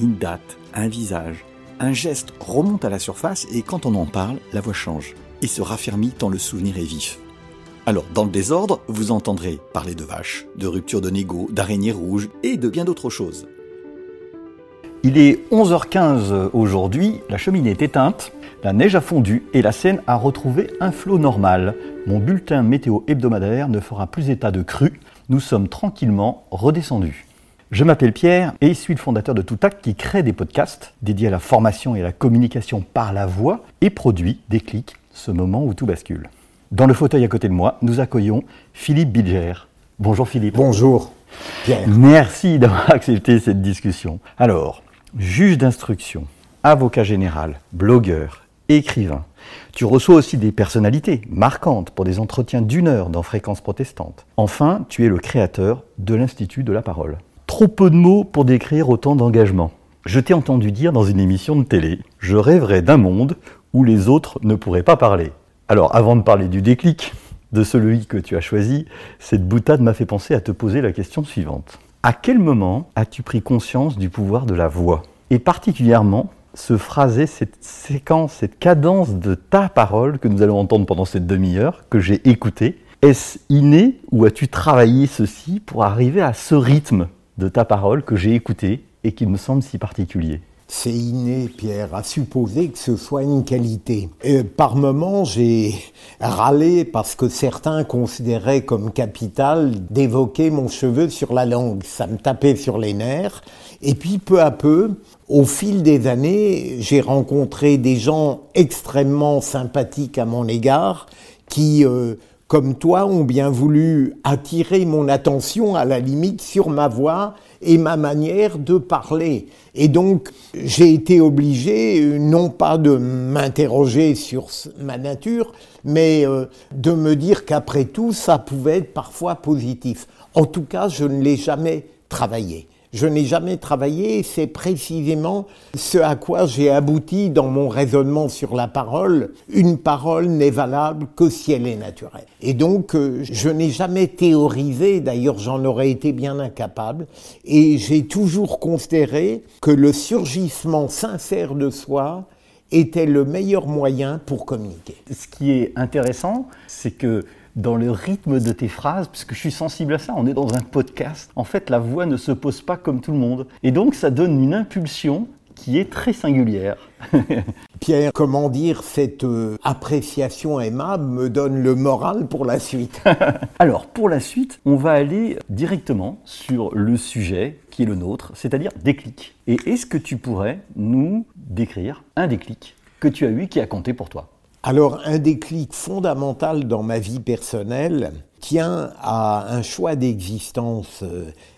Une date, un visage, un geste remonte à la surface et quand on en parle, la voix change et se raffermit tant le souvenir est vif. Alors, dans le désordre, vous entendrez parler de vaches, de rupture de négo, d'araignées rouges et de bien d'autres choses. Il est 11h15 aujourd'hui, la cheminée est éteinte, la neige a fondu et la Seine a retrouvé un flot normal. Mon bulletin météo hebdomadaire ne fera plus état de crue, nous sommes tranquillement redescendus. Je m'appelle Pierre et suis le fondateur de Toutac qui crée des podcasts dédiés à la formation et à la communication par la voix et produit des clics, ce moment où tout bascule. Dans le fauteuil à côté de moi, nous accueillons Philippe Bilger. Bonjour Philippe. Bonjour Pierre. Merci d'avoir accepté cette discussion. Alors, juge d'instruction, avocat général, blogueur, écrivain. Tu reçois aussi des personnalités marquantes pour des entretiens d'une heure dans Fréquence protestante. Enfin, tu es le créateur de l'Institut de la parole. Trop peu de mots pour décrire autant d'engagement. Je t'ai entendu dire dans une émission de télé, je rêverais d'un monde où les autres ne pourraient pas parler. Alors, avant de parler du déclic, de celui que tu as choisi, cette boutade m'a fait penser à te poser la question suivante. À quel moment as-tu pris conscience du pouvoir de la voix? Et particulièrement, ce phrasé, cette séquence, cette cadence de ta parole que nous allons entendre pendant cette demi-heure, que j'ai écoutée, est-ce inné ou as-tu travaillé ceci pour arriver à ce rythme de ta parole que j'ai écouté et qui me semble si particulier c'est inné, Pierre, à supposer que ce soit une qualité. Et par moments, j'ai râlé parce que certains considéraient comme capital d'évoquer mon cheveu sur la langue. Ça me tapait sur les nerfs. Et puis, peu à peu, au fil des années, j'ai rencontré des gens extrêmement sympathiques à mon égard qui, euh, comme toi, ont bien voulu attirer mon attention à la limite sur ma voix et ma manière de parler. Et donc, j'ai été obligé, non pas de m'interroger sur ma nature, mais euh, de me dire qu'après tout, ça pouvait être parfois positif. En tout cas, je ne l'ai jamais travaillé. Je n'ai jamais travaillé c'est précisément ce à quoi j'ai abouti dans mon raisonnement sur la parole. Une parole n'est valable que si elle est naturelle. Et donc, euh, je n'ai jamais théorisé, d'ailleurs j'en aurais été bien incapable, et j'ai toujours considéré que le surgissement sincère de soi était le meilleur moyen pour communiquer. Ce qui est intéressant, c'est que dans le rythme de tes phrases, puisque je suis sensible à ça, on est dans un podcast. En fait, la voix ne se pose pas comme tout le monde. Et donc, ça donne une impulsion qui est très singulière. Pierre, comment dire, cette euh, appréciation aimable me donne le moral pour la suite? Alors, pour la suite, on va aller directement sur le sujet qui est le nôtre, c'est-à-dire déclic. Et est-ce que tu pourrais nous décrire un déclic que tu as eu qui a compté pour toi? Alors un déclic fondamental dans ma vie personnelle tient à un choix d'existence.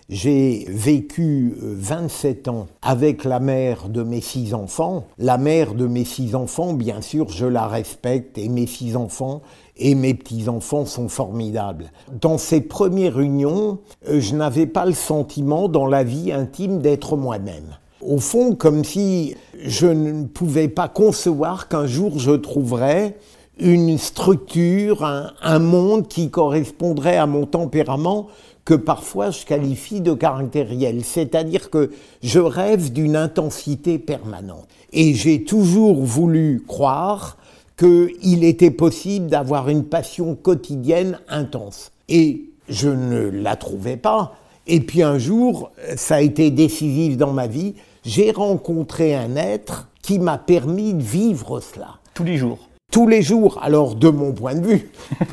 J'ai vécu 27 ans avec la mère de mes six enfants. La mère de mes six enfants, bien sûr, je la respecte et mes six enfants et mes petits-enfants sont formidables. Dans ces premières unions, je n'avais pas le sentiment dans la vie intime d'être moi-même au fond comme si je ne pouvais pas concevoir qu'un jour je trouverais une structure, un, monde qui correspondrait à mon tempérament que parfois je qualifie de caractériel. C'est-à-dire que je rêve d'une intensité permanente. Et j'ai toujours voulu croire qu'il était possible d'avoir une passion quotidienne intense. Et je ne la trouvais pas. Et puis un jour, ça a été décisif dans ma vie, j'ai rencontré un être qui m'a permis de vivre cela. Tous les jours tous les jours. Alors, de mon point de vue,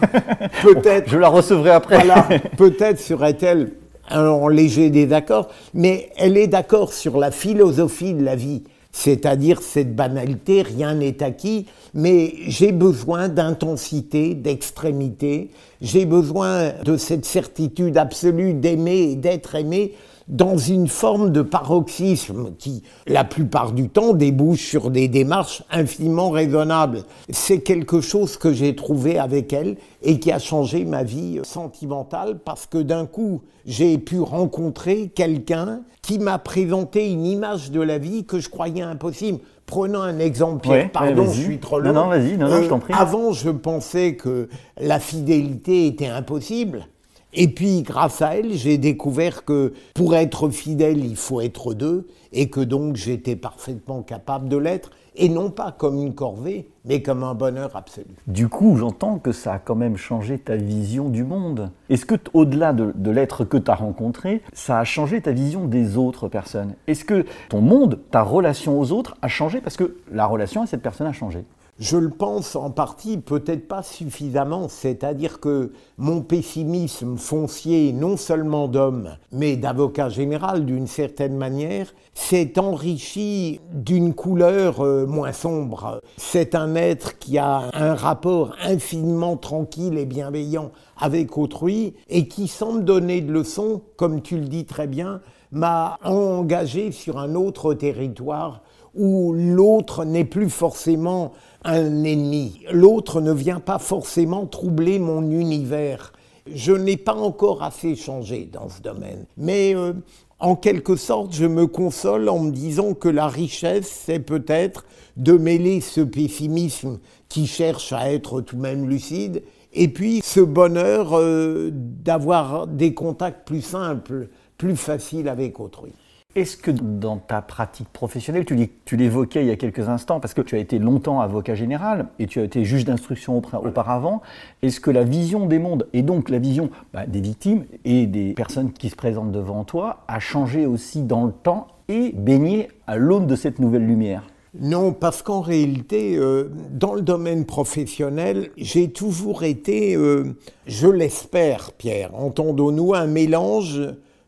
peut-être. Je la recevrai après. voilà, peut-être serait-elle en léger désaccord, mais elle est d'accord sur la philosophie de la vie, c'est-à-dire cette banalité, rien n'est acquis, mais j'ai besoin d'intensité, d'extrémité, j'ai besoin de cette certitude absolue d'aimer et d'être aimé dans une forme de paroxysme qui, la plupart du temps, débouche sur des démarches infiniment raisonnables. C'est quelque chose que j'ai trouvé avec elle et qui a changé ma vie sentimentale parce que d'un coup, j'ai pu rencontrer quelqu'un qui m'a présenté une image de la vie que je croyais impossible. Prenons un exemple, Pierre, pardon, je suis trop long. Non, non, vas-y, non, non, je t'en prie. Avant, je pensais que la fidélité était impossible. Et puis, grâce à elle, j'ai découvert que pour être fidèle, il faut être deux, et que donc j'étais parfaitement capable de l'être, et non pas comme une corvée, mais comme un bonheur absolu. Du coup, j'entends que ça a quand même changé ta vision du monde. Est-ce que, au-delà de, de l'être que tu as rencontré, ça a changé ta vision des autres personnes? Est-ce que ton monde, ta relation aux autres a changé? Parce que la relation à cette personne a changé je le pense en partie, peut-être pas suffisamment, c'est-à-dire que mon pessimisme foncier, non seulement d'homme, mais d'avocat général d'une certaine manière, s'est enrichi d'une couleur euh, moins sombre. C'est un être qui a un rapport infiniment tranquille et bienveillant avec autrui et qui, sans me donner de leçons, comme tu le dis très bien, m'a engagé sur un autre territoire où l'autre n'est plus forcément un ennemi. L'autre ne vient pas forcément troubler mon univers. Je n'ai pas encore assez changé dans ce domaine. Mais euh, en quelque sorte, je me console en me disant que la richesse, c'est peut-être de mêler ce pessimisme qui cherche à être tout de même lucide, et puis ce bonheur euh, d'avoir des contacts plus simples, plus faciles avec autrui. Est-ce que dans ta pratique professionnelle, tu l'évoquais il y a quelques instants, parce que tu as été longtemps avocat général et tu as été juge d'instruction auparavant, est-ce que la vision des mondes, et donc la vision bah, des victimes et des personnes qui se présentent devant toi, a changé aussi dans le temps et baigné à l'aune de cette nouvelle lumière? Non, parce qu'en réalité, euh, dans le domaine professionnel, j'ai toujours été, euh, je l'espère, Pierre, entendons-nous, un mélange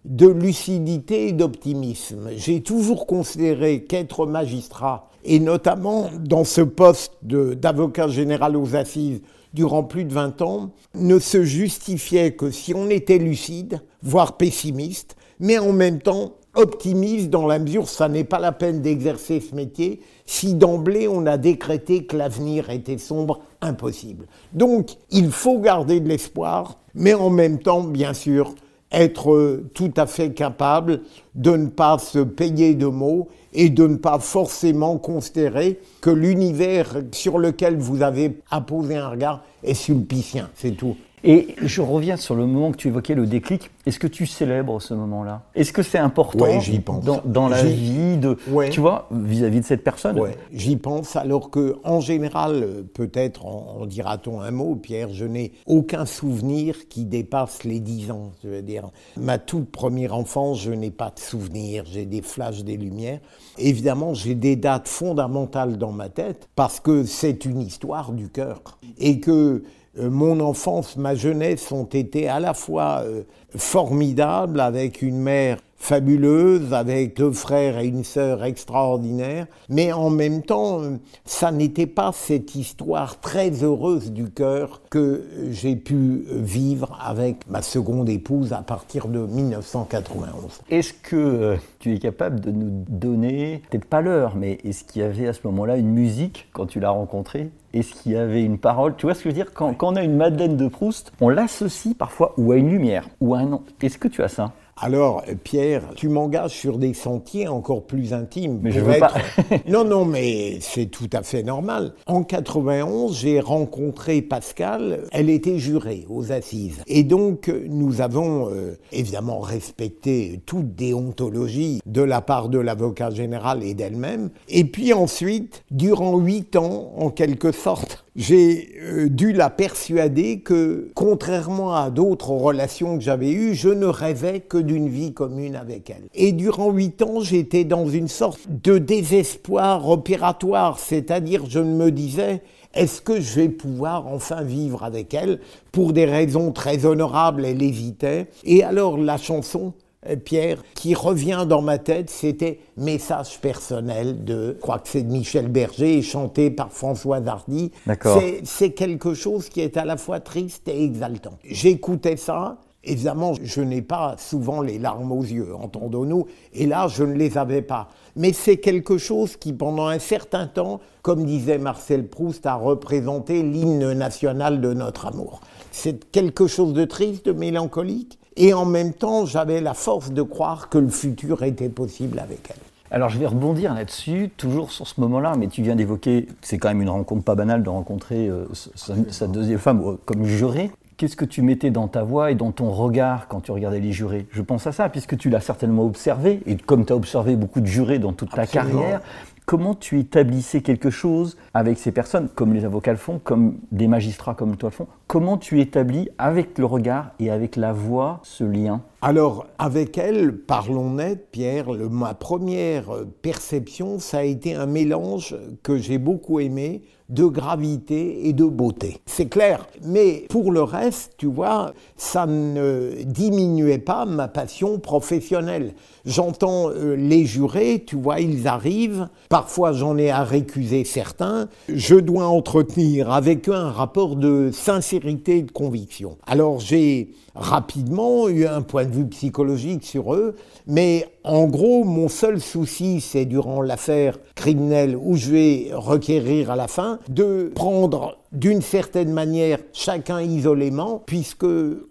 de lucidité et d'optimisme. J'ai toujours considéré qu'être magistrat, et notamment dans ce poste d'avocat général aux assises durant plus de 20 ans, ne se justifiait que si on était lucide, voire pessimiste, mais en même temps optimiste dans la mesure ça n'est pas la peine d'exercer ce métier si d'emblée on a décrété que l'avenir était sombre, impossible. Donc il faut garder de l'espoir, mais en même temps, bien sûr, être tout à fait capable de ne pas se payer de mots et de ne pas forcément considérer que l'univers sur lequel vous avez apposé un regard est sulpicien, c'est tout. Et je reviens sur le moment que tu évoquais, le déclic. Est-ce que tu célèbres ce moment-là? Est-ce que c'est important pense. Dans, la vie de, tu vois, vis-à-vis de cette personne? J'y pense. Alors que, en général, peut-être en, dira-t-on un mot, Pierre, je n'ai aucun souvenir qui dépasse les dix ans. Je veux dire, ma toute première enfance, je n'ai pas de souvenir. J'ai des flashs, des lumières. Évidemment, j'ai des dates fondamentales dans ma tête parce que c'est une histoire du cœur et que mon enfance, ma jeunesse ont été à la fois euh, formidables avec une mère fabuleuse, avec deux frères et une sœur extraordinaires, mais en même temps, euh, ça n'était pas cette histoire très heureuse du cœur que j'ai pu vivre avec ma seconde épouse à partir de 1991. Est-ce que tu es capable de nous donner, peut-être pas l'heure, mais est-ce qu'il y avait à ce moment-là une musique quand tu l'as rencontrée? Est-ce qu'il y avait une parole? Tu vois ce que je veux dire? Quand, on a une Madeleine de Proust, on l'associe parfois ou à une lumière ou à un nom. Est-ce que tu as ça? Alors, Pierre, tu m'engages sur des sentiers encore plus intimes. Mais je veux pas. non, non, mais c'est tout à fait normal. En 91, j'ai rencontré Pascal. Elle était jurée aux assises. Et donc, nous avons euh, évidemment respecté toute déontologie de la part de l'avocat général et d'elle-même. Et puis ensuite, durant huit ans, en quelque sorte, j'ai euh, dû la persuader que, contrairement à d'autres relations que j'avais eues, je ne rêvais que d'une vie commune avec elle. Et durant huit ans, j'étais dans une sorte de désespoir opératoire, c'est-à-dire je me disais, est-ce que je vais pouvoir enfin vivre avec elle Pour des raisons très honorables, elle hésitait. Et alors la chanson euh, Pierre, qui revient dans ma tête, c'était Message personnel de, je crois que c'est de Michel Berger, chanté par François Hardy. C'est quelque chose qui est à la fois triste et exaltant. J'écoutais ça, Évidemment, je n'ai pas souvent les larmes aux yeux, entendons-nous, et là, je ne les avais pas. Mais c'est quelque chose qui, pendant un certain temps, comme disait Marcel Proust, a représenté l'hymne national de notre amour. C'est quelque chose de triste, de mélancolique, et en même temps, j'avais la force de croire que le futur était possible avec elle. Alors je vais rebondir là-dessus, toujours sur ce moment-là, mais tu viens d'évoquer, c'est quand même une rencontre pas banale de rencontrer euh, sa, deuxième femme euh, comme jurée. Qu'est-ce que tu mettais dans ta voix et dans ton regard quand tu regardais les jurés? Je pense à ça, puisque tu l'as certainement observé, et comme tu as observé beaucoup de jurés dans toute ta carrière, comment tu établissais quelque chose avec ces personnes, comme les avocats le font, comme des magistrats comme toi le font? Comment tu établis avec le regard et avec la voix ce lien? Alors, avec elle, parlons net, Pierre, ma première perception, ça a été un mélange que j'ai beaucoup aimé de gravité et de beauté. C'est clair. Mais pour le reste, tu vois, ça ne diminuait pas ma passion professionnelle. J'entends euh, les jurés, tu vois, ils arrivent. Parfois, j'en ai à récuser certains. Je dois entretenir avec eux un rapport de sincérité et de conviction. Alors, j'ai rapidement eu un point de vue psychologique sur eux, mais en gros, mon seul souci, c'est durant l'affaire criminelle où je vais requérir à la fin, de prendre d'une certaine manière chacun isolément, puisque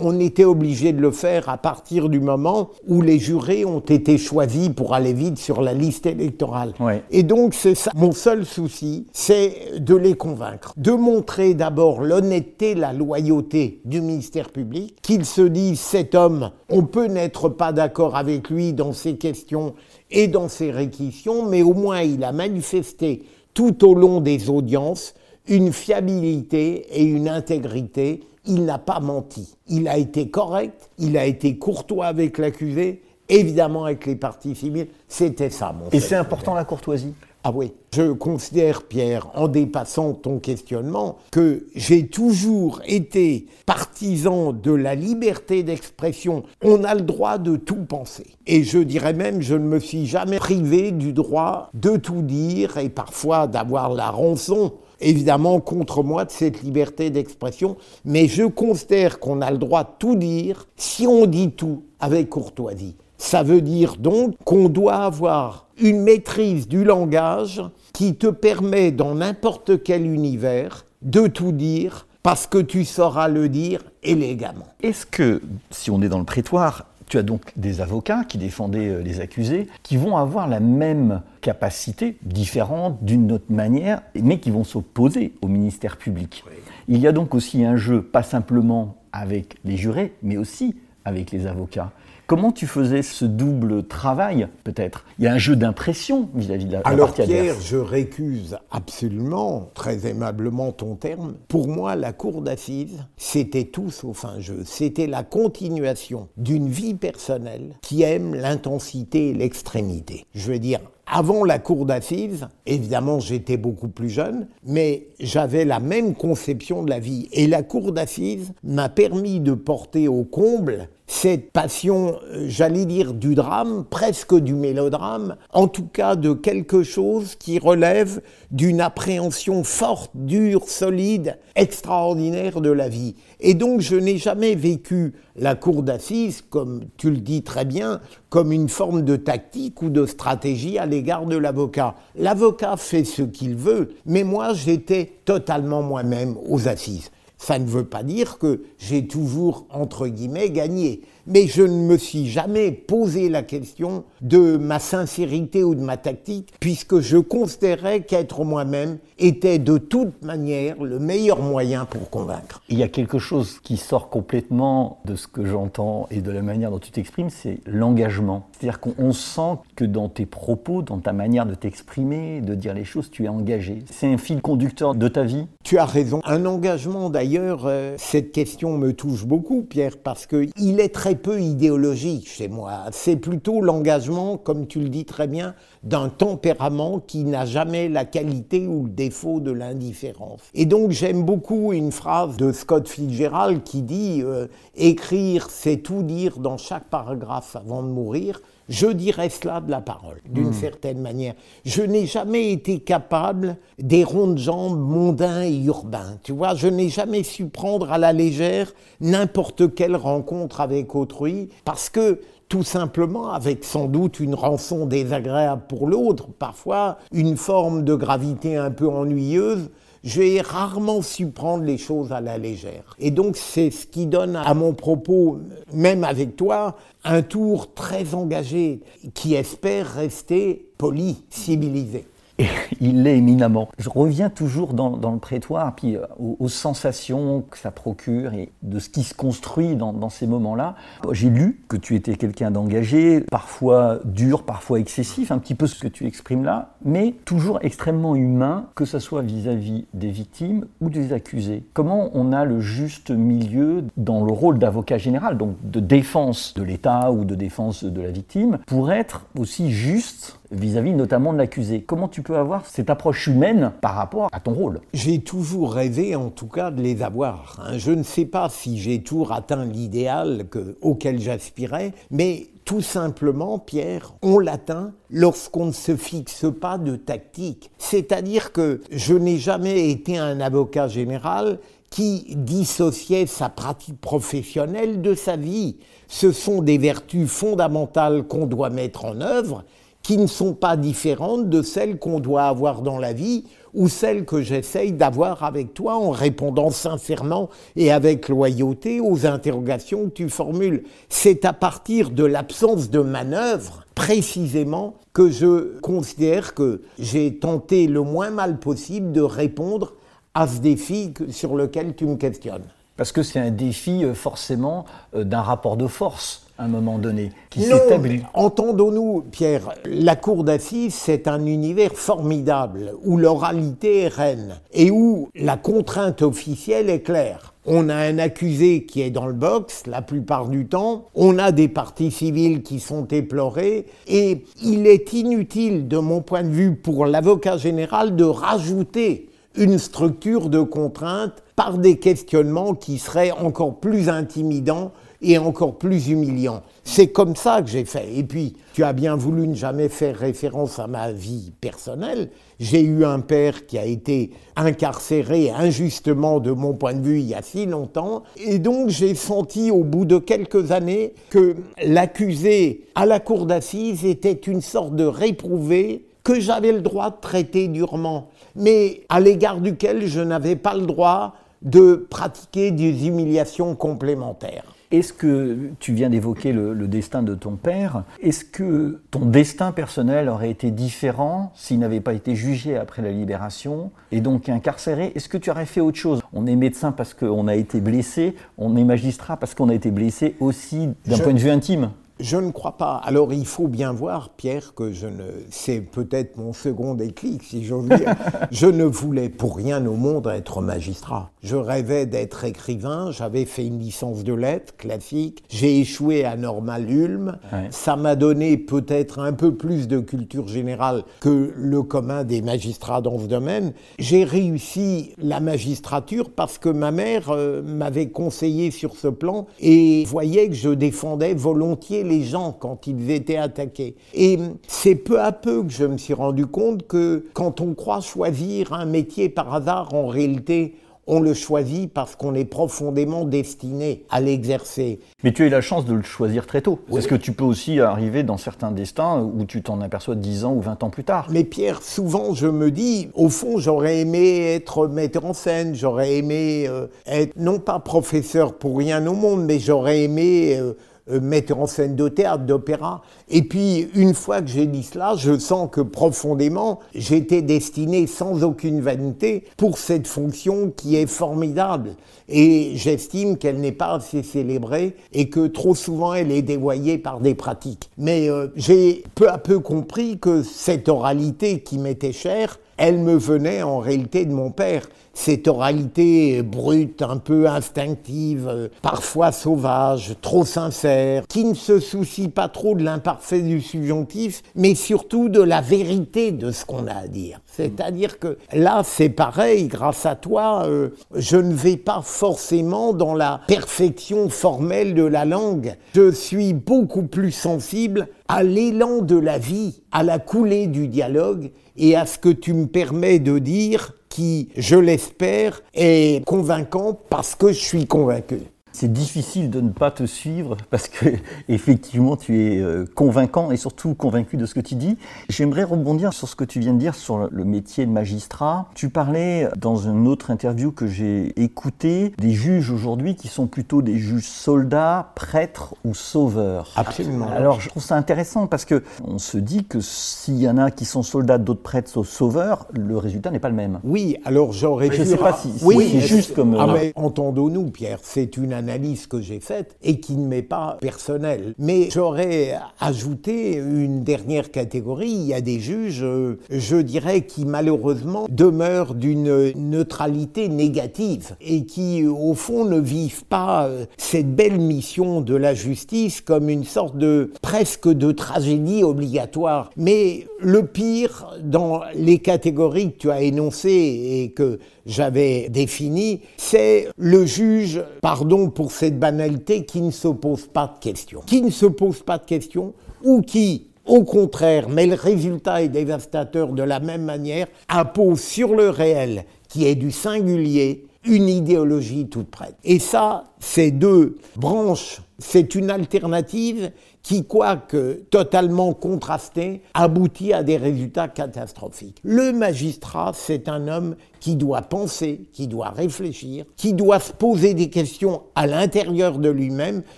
on était obligé de le faire à partir du moment où les jurés ont été choisis pour aller vite sur la liste électorale. Et donc c'est ça. Mon seul souci, c'est de les convaincre, de montrer d'abord l'honnêteté, la loyauté du ministère public, qu'ils se disent cet homme, on peut n'être pas d'accord avec lui dans ses questions et dans ses réquisitions, mais au moins il a manifesté tout au long des audiences une fiabilité et une intégrité. Il n'a pas menti. Il a été correct, il a été courtois avec l'accusé, évidemment avec les parties civiles. C'était ça, mon Et c'est important la courtoisie? Ah oui, je considère, Pierre, en dépassant ton questionnement, que j'ai toujours été partisan de la liberté d'expression. On a le droit de tout penser. Et je dirais même, je ne me suis jamais privé du droit de tout dire et parfois d'avoir la rançon évidemment contre moi de cette liberté d'expression, mais je considère qu'on a le droit de tout dire si on dit tout avec courtoisie. Ça veut dire donc qu'on doit avoir une maîtrise du langage qui te permet dans n'importe quel univers de tout dire parce que tu sauras le dire élégamment. Est-ce que, si on est dans le prétoire, tu as donc des avocats qui défendaient euh, les accusés, qui vont avoir la même capacité, différente d'une autre manière, mais qui vont s'opposer au ministère public. Il y a donc aussi un jeu, pas simplement avec les jurés, mais aussi avec les avocats. Comment tu faisais ce double travail, peut-être? Il y a un jeu d'impression vis-à-vis de la, Alors, partie Pierre, je récuse absolument, très aimablement ton terme. Pour moi, la cour d'assises, c'était tout sauf un jeu. C'était la continuation d'une vie personnelle qui aime l'intensité et l'extrémité. Je veux dire, avant la cour d'assises, évidemment j'étais beaucoup plus jeune, mais j'avais la même conception de la vie. Et la cour d'assises m'a permis de porter au comble cette passion, euh, j'allais dire, du drame, presque du mélodrame, en tout cas de quelque chose qui relève d'une appréhension forte, dure, solide, extraordinaire de la vie. Et donc je n'ai jamais vécu la cour d'assises, comme tu le dis très bien, comme une forme de tactique ou de stratégie à l'égard de l'avocat. L'avocat fait ce qu'il veut, mais moi j'étais totalement moi-même aux assises. Ça ne veut pas dire que j'ai toujours, entre guillemets, gagné mais je ne me suis jamais posé la question de ma sincérité ou de ma tactique, puisque je considérais qu'être moi-même était de toute manière le meilleur moyen pour convaincre. Il y a quelque chose qui sort complètement de ce que j'entends et de la manière dont tu t'exprimes, c'est l'engagement. C'est-à-dire qu'on sent que dans tes propos, dans ta manière de t'exprimer, de dire les choses, tu es engagé. C'est un fil conducteur de ta vie Tu as raison. Un engagement, d'ailleurs, euh, cette question me touche beaucoup, Pierre, parce qu'il est très peu idéologique chez moi. C'est plutôt l'engagement, comme tu le dis très bien, d'un tempérament qui n'a jamais la qualité ou le défaut de l'indifférence. Et donc j'aime beaucoup une phrase de Scott Fitzgerald qui dit euh, Écrire, c'est tout dire dans chaque paragraphe avant de mourir. Je dirais cela de la parole, d'une Hmm. certaine manière. Je n'ai jamais été capable des ronds de jambes mondains et urbains. Tu vois, je n'ai jamais su prendre à la légère n'importe quelle rencontre avec autrui parce que tout simplement avec sans doute une rançon désagréable pour l'autre, parfois une forme de gravité un peu ennuyeuse, j'ai rarement su prendre les choses à la légère. Et donc c'est ce qui donne à mon propos, même avec toi, un tour très engagé qui espère rester poli, civilisé. Et il l'est éminemment. Je reviens toujours dans, le prétoire, puis euh, aux, sensations que ça procure et de ce qui se construit dans, dans ces moments-là. J'ai lu que tu étais quelqu'un d'engagé, parfois dur, parfois excessif, un petit peu ce que tu exprimes là, mais toujours extrêmement humain, que ce soit vis-à-vis des victimes ou des accusés. Comment on a le juste milieu dans le rôle d'avocat général, donc de défense de l'État ou de défense de la victime, pour être aussi juste vis-à-vis notamment de l'accusé. Comment tu peux avoir cette approche humaine par rapport à ton rôle? J'ai toujours rêvé, en tout cas, de les avoir. hein. Je ne sais pas si j'ai toujours atteint l'idéal que- auquel j'aspirais, mais tout simplement, Pierre, on l'atteint lorsqu'on ne se fixe pas de tactique. C'est-à-dire que je n'ai jamais été un avocat général qui dissociait sa pratique professionnelle de sa vie. Ce sont des vertus fondamentales qu'on doit mettre en œuvre qui ne sont pas différentes de celles qu'on doit avoir dans la vie ou celles que j'essaye d'avoir avec toi en répondant sincèrement et avec loyauté aux interrogations que tu formules. C'est à partir de l'absence de manœuvre, précisément, que je considère que j'ai tenté le moins mal possible de répondre à ce défi sur lequel tu me questionnes. Parce que c'est un défi euh, forcément euh, d'un rapport de force à un moment donné qui s'établit. Entendons-nous, Pierre, la cour d'assises, c'est un univers formidable où l'oralité est reine et où la contrainte officielle est claire. On a un accusé qui est dans le box la plupart du temps, on a des parties civiles qui sont éplorées et il est inutile, de mon point de vue, pour l'avocat général de rajouter une structure de contrainte par des questionnements qui seraient encore plus intimidants et encore plus humiliants. C'est comme ça que j'ai fait. Et puis, tu as bien voulu ne jamais faire référence à ma vie personnelle. J'ai eu un père qui a été incarcéré injustement de mon point de vue il y a si longtemps. Et donc, j'ai senti au bout de quelques années que l'accusé à la cour d'assises était une sorte de réprouvé que j'avais le droit de traiter durement, mais à l'égard duquel je n'avais pas le droit de pratiquer des humiliations complémentaires. Est-ce que tu viens d'évoquer le, le destin de ton père Est-ce que ton destin personnel aurait été différent s'il n'avait pas été jugé après la libération et donc incarcéré? Est-ce que tu aurais fait autre chose? On est médecin parce qu'on a été blessé, on est magistrat parce qu'on a été blessé aussi d'un point de vue intime. Je ne crois pas. Alors il faut bien voir, Pierre, que je ne. C'est peut-être mon second déclic, si j'ose dire. je ne voulais pour rien au monde être magistrat. Je rêvais d'être écrivain. J'avais fait une licence de lettres classique. J'ai échoué à Normal Ulm. Ouais. Ça m'a donné peut-être un peu plus de culture générale que le commun des magistrats dans ce domaine. J'ai réussi la magistrature parce que ma mère euh, m'avait conseillé sur ce plan et voyait que je défendais volontiers les gens quand ils étaient attaqués. Et c'est peu à peu que je me suis rendu compte que quand on croit choisir un métier par hasard, en réalité, on le choisit parce qu'on est profondément destiné à l'exercer. Mais tu as eu la chance de le choisir très tôt. Est-ce que tu peux aussi arriver dans certains destins où tu t'en aperçois 10 ans ou 20 ans plus tard? Mais Pierre, souvent je me dis, au fond, j'aurais aimé être metteur en scène, j'aurais aimé euh, être non pas professeur pour rien au monde, mais j'aurais aimé euh, metteur en scène de théâtre, d'opéra. Et puis, une fois que j'ai dit cela, je sens que profondément, j'étais destiné sans aucune vanité pour cette fonction qui est formidable. Et j'estime qu'elle n'est pas assez célébrée et que trop souvent elle est dévoyée par des pratiques. Mais euh, j'ai peu à peu compris que cette oralité qui m'était chère, elle me venait en réalité de mon père. Cette oralité brute, un peu instinctive, euh, parfois sauvage, trop sincère, qui ne se soucie pas trop de l'imparfait du subjonctif, mais surtout de la vérité de ce qu'on a à dire. C'est-à-dire que là, c'est pareil, grâce à toi, euh, je ne vais pas forcément dans la perfection formelle de la langue. Je suis beaucoup plus sensible à l'élan de la vie, à la coulée du dialogue et à ce que tu me permets de dire qui, je l'espère, est convaincant parce que je suis convaincu. C'est difficile de ne pas te suivre parce que effectivement tu es euh, convaincant et surtout convaincu de ce que tu dis. J'aimerais rebondir sur ce que tu viens de dire sur le métier de magistrat. Tu parlais dans une autre interview que j'ai écoutée des juges aujourd'hui qui sont plutôt des juges soldats, prêtres ou sauveurs. Absolument. Alors je trouve ça intéressant parce que on se dit que s'il y en a qui sont soldats, d'autres prêtres ou sauveurs, le résultat n'est pas le même. Oui, alors j'aurais Je ne sais pas si, c'est juste comme. Ah, euh, mais entendons-nous, Pierre, c'est une analyse que j'ai faite et qui ne m'est pas personnelle. Mais j'aurais ajouté une dernière catégorie. Il y a des juges, euh, je dirais, qui malheureusement demeurent d'une neutralité négative et qui, au fond, ne vivent pas euh, cette belle mission de la justice comme une sorte de presque de tragédie obligatoire. Mais le pire dans les catégories que tu as énoncées et que j'avais définies, c'est le juge, pardon pour cette banalité, qui ne se pose pas de questions. Qui ne se pose pas de questions ou qui, au contraire, mais le résultat est dévastateur de la même manière, impose sur le réel, qui est du singulier, une idéologie toute prête. Et ça, ces deux branches, c'est une alternative qui, quoique totalement contrastée, aboutit à des résultats catastrophiques. Le magistrat, c'est un homme qui doit penser, qui doit réfléchir, qui doit se poser des questions à l'intérieur de lui-même,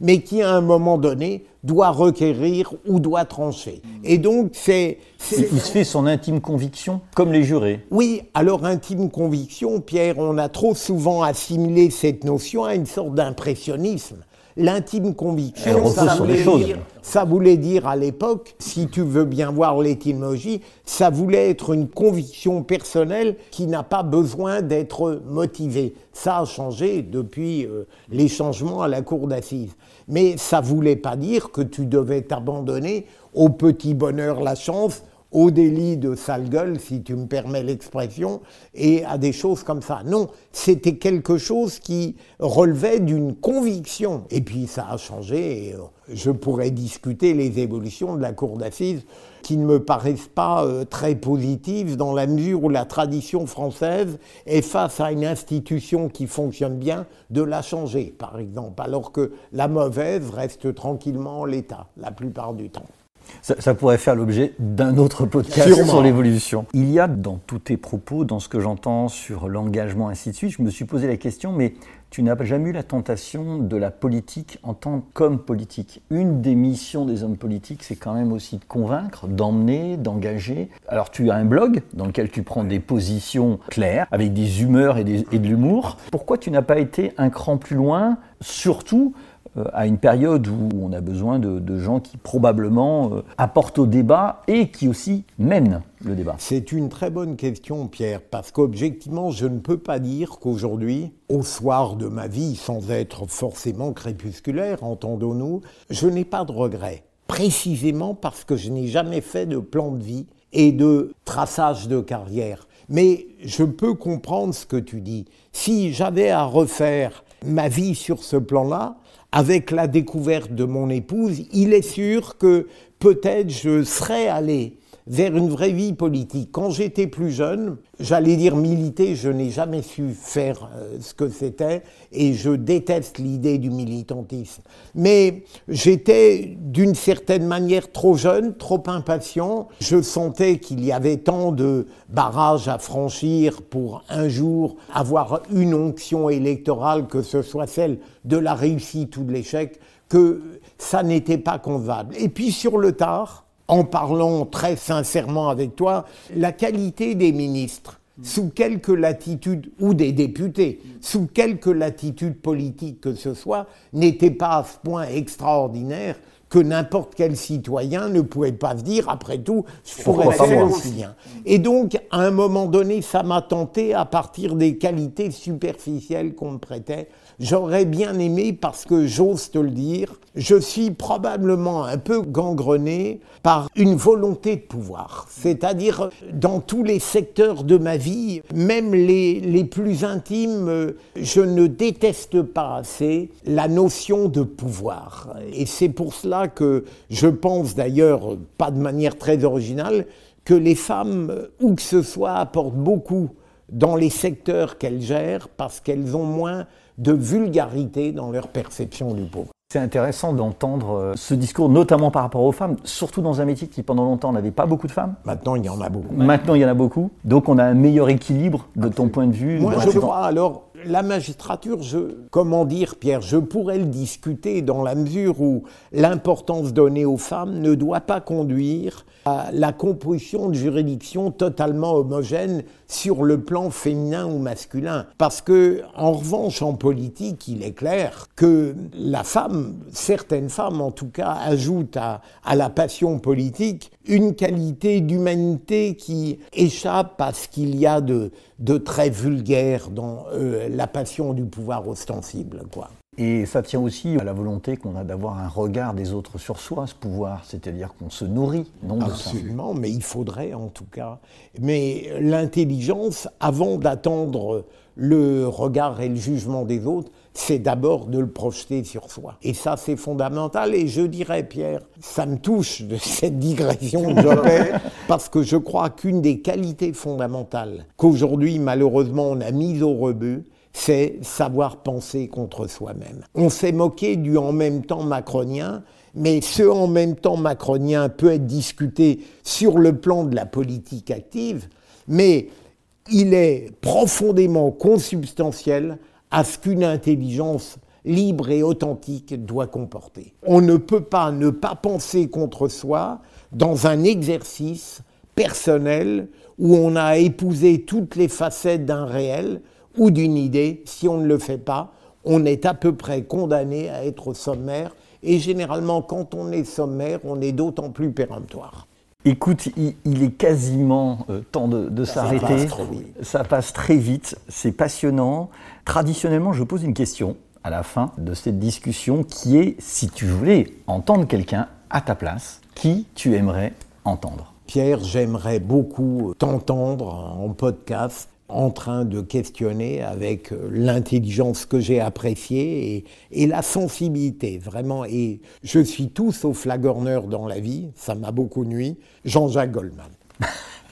mais qui, à un moment donné, doit requérir ou doit trancher. Et donc, c'est... c'est- il se fait son intime conviction, comme les jurés. oui, alors intime conviction, Pierre, on a trop souvent assimilé cette notion à une sorte d'impressionnisme. L'intime conviction, ça voulait, dire, ça voulait dire à l'époque, si tu veux bien voir l'étymologie, ça voulait être une conviction personnelle qui n'a pas besoin d'être motivée. Ça a changé depuis euh, les changements à la cour d'assises. Mais ça voulait pas dire que tu devais t'abandonner au petit bonheur, la chance, au délit de sale gueule, si tu me permets l'expression, et à des choses comme ça. Non, c'était quelque chose qui relevait d'une conviction. Et puis ça a changé, et euh, je pourrais discuter les évolutions de la cour d'assises qui ne me paraissent pas euh, très positives dans la mesure où la tradition française est face à une institution qui fonctionne bien de la changer, par exemple, alors que la mauvaise reste tranquillement en l'état la plupart du temps. Ça, ça pourrait faire l'objet d'un autre podcast Sûrement. sur l'évolution. Il y a dans tous tes propos, dans ce que j'entends sur l'engagement, ainsi de suite, je me suis posé la question, mais tu n'as jamais eu la tentation de la politique en tant qu'homme politique. Une des missions des hommes politiques, c'est quand même aussi de convaincre, d'emmener, d'engager. Alors tu as un blog dans lequel tu prends des positions claires, avec des humeurs et, des- et de l'humour. Pourquoi tu n'as pas été un cran plus loin, surtout à une période où on a besoin de, de gens qui probablement euh, apportent au débat et qui aussi mènent le débat. C'est une très bonne question, Pierre, parce qu'objectivement, je ne peux pas dire qu'aujourd'hui, au soir de ma vie, sans être forcément crépusculaire, entendons-nous, je n'ai pas de regrets. Précisément parce que je n'ai jamais fait de plan de vie et de traçage de carrière. Mais je peux comprendre ce que tu dis. Si j'avais à refaire ma vie sur ce plan-là, avec la découverte de mon épouse, il est sûr que peut-être je serais allé vers une vraie vie politique. Quand j'étais plus jeune, j'allais dire militer, je n'ai jamais su faire euh, ce que c'était et je déteste l'idée du militantisme. Mais j'étais d'une certaine manière trop jeune, trop impatient. Je sentais qu'il y avait tant de barrages à franchir pour un jour avoir une onction électorale, que ce soit celle de la réussite ou de l'échec, que ça n'était pas concevable. Et puis sur le tard, en parlant très sincèrement avec toi, la qualité des ministres, sous quelque latitude, ou des députés, sous quelque latitude politique que ce soit, n'était pas à ce point extraordinaire que n'importe quel citoyen ne pouvait pas se dire, après tout, je pourrais faire aussi bien. Et donc, à un moment donné, ça m'a tenté à partir des qualités superficielles qu'on me prêtait. J'aurais bien aimé, parce que j'ose te le dire, je suis probablement un peu gangrené par une volonté de pouvoir. C'est-à-dire, dans tous les secteurs de ma vie, même les, les plus intimes, je ne déteste pas assez la notion de pouvoir. Et c'est pour cela que je pense d'ailleurs, pas de manière très originale, que les femmes, où que ce soit, apportent beaucoup dans les secteurs qu'elles gèrent parce qu'elles ont moins de vulgarité dans leur perception du pauvre. C'est intéressant d'entendre euh, ce discours, notamment par rapport aux femmes, surtout dans un métier qui pendant longtemps n'avait pas beaucoup de femmes. Maintenant, il y en a beaucoup. Maintenant, il y en a beaucoup. Donc, on a un meilleur équilibre de ton point de vue. Moi, je crois alors la magistrature, je, comment dire, Pierre, je pourrais le discuter dans la mesure où l'importance donnée aux femmes ne doit pas conduire à la composition de juridictions totalement homogènes sur le plan féminin ou masculin. Parce que, en revanche, en politique, il est clair que la femme, certaines femmes en tout cas, ajoutent à, à la passion politique une qualité d'humanité qui échappe à ce qu'il y a de, de très vulgaire dans euh, la passion du pouvoir ostensible. Quoi. Et ça tient aussi à la volonté qu'on a d'avoir un regard des autres sur soi, ce pouvoir, c'est-à-dire qu'on se nourrit, non Absolument, mais il faudrait en tout cas. Mais l'intelligence, avant d'attendre le regard et le jugement des autres, c'est d'abord de le projeter sur soi. Et ça, c'est fondamental. Et je dirais, Pierre, ça me touche de cette digression que je parce que je crois qu'une des qualités fondamentales qu'aujourd'hui, malheureusement, on a mise au rebut, c'est savoir penser contre soi-même. On s'est moqué du en même temps macronien, mais ce en même temps macronien peut être discuté sur le plan de la politique active, mais il est profondément consubstantiel à ce qu'une intelligence libre et authentique doit comporter. On ne peut pas ne pas penser contre soi dans un exercice personnel où on a épousé toutes les facettes d'un réel ou d'une idée. Si on ne le fait pas, on est à peu près condamné à être sommaire. Et généralement, quand on est sommaire, on est d'autant plus péremptoire. Écoute, il, est quasiment euh, temps de, s'arrêter. Ça passe très vite, c'est passionnant. Traditionnellement, je pose une question à la fin de cette discussion qui est, si tu voulais entendre quelqu'un à ta place, qui tu aimerais entendre? Pierre, j'aimerais beaucoup t'entendre en podcast en train de questionner avec euh, l'intelligence que j'ai appréciée et, la sensibilité, vraiment. Et je suis tout sauf flagorneur dans la vie, ça m'a beaucoup nuit, Jean-Jacques Goldman.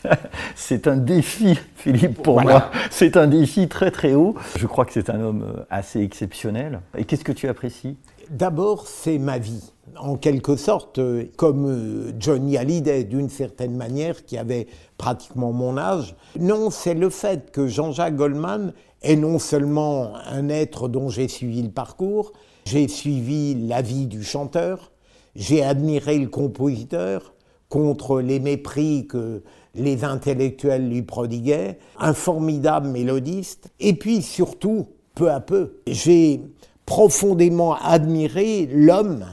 c'est un défi, Philippe, pour moi. C'est un défi très très haut. Je crois que c'est un homme euh, assez exceptionnel. Et qu'est-ce que tu apprécies? D'abord, c'est ma vie en quelque sorte, euh, comme euh, Johnny Hallyday, d'une certaine manière, qui avait pratiquement mon âge. Non, c'est le fait que Jean-Jacques Goldman est non seulement un être dont j'ai suivi le parcours, j'ai suivi la vie du chanteur, j'ai admiré le compositeur contre les mépris que les intellectuels lui prodiguaient, un formidable mélodiste, et puis surtout, peu à peu, j'ai profondément admiré l'homme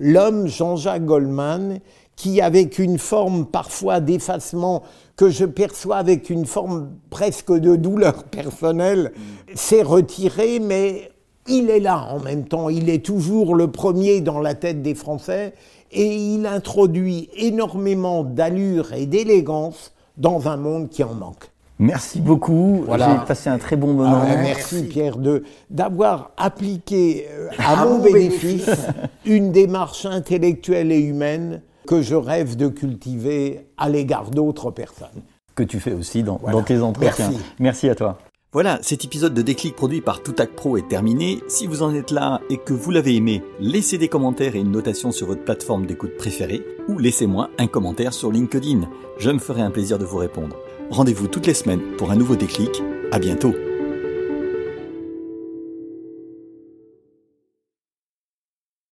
l'homme Jean-Jacques Goldman, qui, avec une forme parfois d'effacement que je perçois avec une forme presque de douleur personnelle, s'est retiré, mais il est là en même temps. Il est toujours le premier dans la tête des Français et il introduit énormément d'allure et d'élégance dans un monde qui en manque. Merci beaucoup. J'ai passé un très bon moment. Ah, merci, Pierre de d'avoir appliqué euh, à, mon bénéfice une démarche intellectuelle et humaine que je rêve de cultiver à l'égard d'autres personnes. Que tu fais aussi dans, tes entretiens. Merci. Merci à toi. Voilà, cet épisode de Déclic produit par Toutac Pro est terminé. Si vous en êtes là et que vous l'avez aimé, laissez des commentaires et une notation sur votre plateforme d'écoute préférée ou laissez-moi un commentaire sur LinkedIn. Je me ferai un plaisir de vous répondre. Rendez-vous toutes les semaines pour un nouveau déclic. À bientôt.